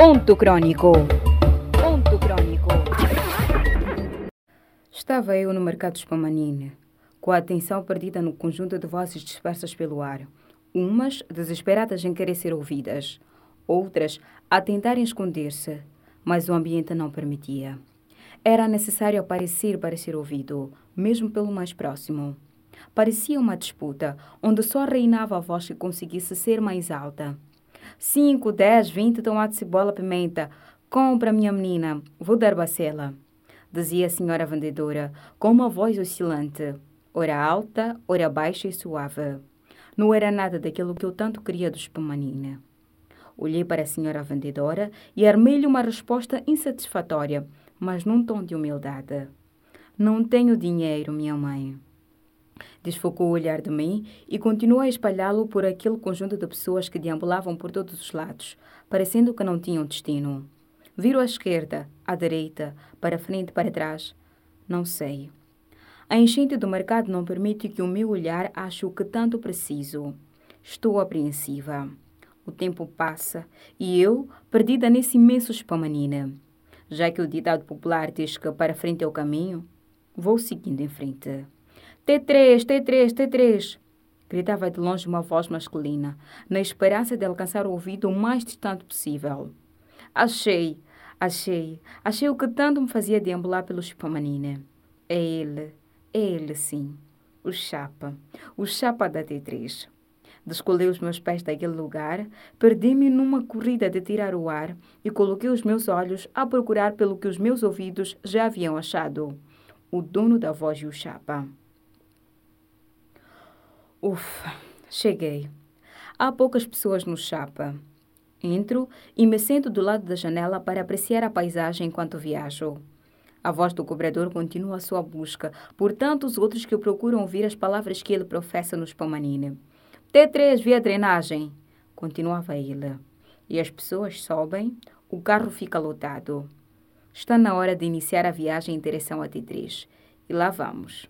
Ponto Crônico. Ponto. Estava eu no mercado Spamanine, com a atenção perdida no conjunto de vozes dispersas pelo ar, umas desesperadas em querer ser ouvidas, outras a tentarem esconder-se, mas o ambiente não permitia. Era necessário aparecer para ser ouvido, mesmo pelo mais próximo. Parecia uma disputa, onde só reinava a voz que conseguisse ser mais alta. Cinco, dez, vinte tomates, cebola, pimenta. Compra, minha menina, vou dar bacela. Dizia a senhora vendedora, com uma voz oscilante, ora alta, ora baixa e suave. Não era nada daquilo que eu tanto queria do espumanina. Olhei para a senhora vendedora e armei-lhe uma resposta insatisfatória, mas num tom de humildade. Não tenho dinheiro, minha mãe. Desfocou o olhar de mim e continuou a espalhá-lo por aquele conjunto de pessoas que deambulavam por todos os lados, parecendo que não tinham destino. Viro à esquerda, à direita, para frente, para trás. Não sei. A enchente do mercado não permite que o meu olhar ache o que tanto preciso. Estou apreensiva. O tempo passa e eu, perdida nesse imenso espamanina. Já que o ditado popular diz que para frente é o caminho, vou seguindo em frente. T3, T3, T3! Gritava de longe uma voz masculina, na esperança de alcançar o ouvido o mais distante possível. Achei, achei, achei o que tanto me fazia deambular pelo Chipamanina. É ele, é ele sim, o Chapa, o Chapa da T3. Descolei os meus pés daquele lugar, perdi-me numa corrida de tirar o ar e coloquei os meus olhos a procurar pelo que os meus ouvidos já haviam achado: o dono da voz e o Chapa. Ufa, cheguei. Há poucas pessoas no chapa. Entro e me sento do lado da janela para apreciar a paisagem enquanto viajo. A voz do cobrador continua a sua busca por tantos outros que procuram ouvir as palavras que ele professa no Spamanine. T3 via drenagem, continuava ele. E as pessoas sobem, o carro fica lotado. Está na hora de iniciar a viagem em direção a T3. E lá vamos.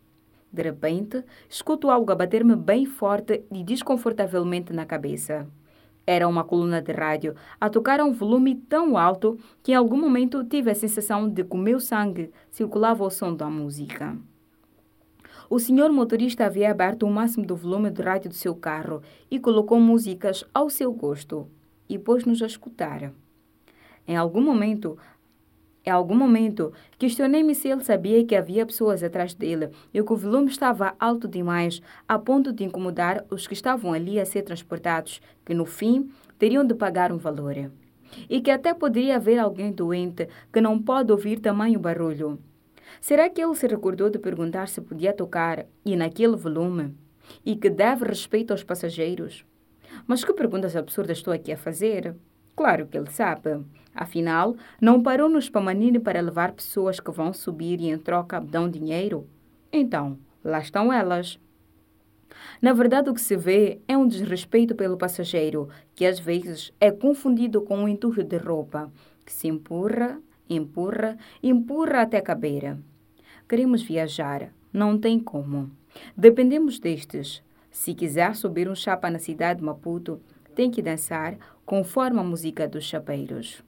De repente, escuto algo a bater-me bem forte e desconfortavelmente na cabeça. Era uma coluna de rádio a tocar um volume tão alto que em algum momento tive a sensação de que o meu sangue circulava ao som da música. O senhor motorista havia aberto o máximo do volume do rádio do seu carro e colocou músicas ao seu gosto e pôs-nos a escutar. Em algum momento, em algum momento, questionei-me se ele sabia que havia pessoas atrás dele e que o volume estava alto demais, a ponto de incomodar os que estavam ali a ser transportados, que no fim teriam de pagar um valor. E que até poderia haver alguém doente que não pode ouvir tamanho barulho. Será que ele se recordou de perguntar se podia tocar e naquele volume? E que deve respeito aos passageiros? Mas que perguntas absurdas estou aqui a fazer? Claro que ele sabe. Afinal, não parou no Spamanini para levar pessoas que vão subir e em troca dão dinheiro? Então, lá estão elas. Na verdade, o que se vê é um desrespeito pelo passageiro, que às vezes é confundido com um enturro de roupa, que se empurra, empurra, empurra até caber. Queremos viajar, não tem como. Dependemos destes. Se quiser subir um chapa na cidade de Maputo, tem que dançar conforme a música dos chapeiros.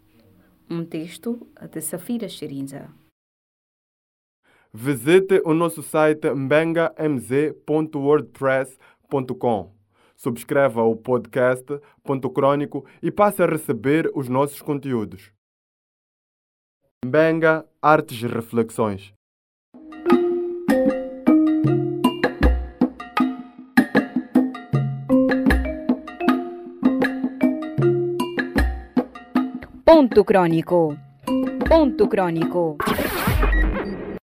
Um texto de Safira Xerinza. Visite o nosso site mbengamz.wordpress.com. Subscreva o podcast Ponto Crônico e passe a receber os nossos conteúdos. Mbenga Artes e Reflexões. Ponto Crônico. Ponto Crônico.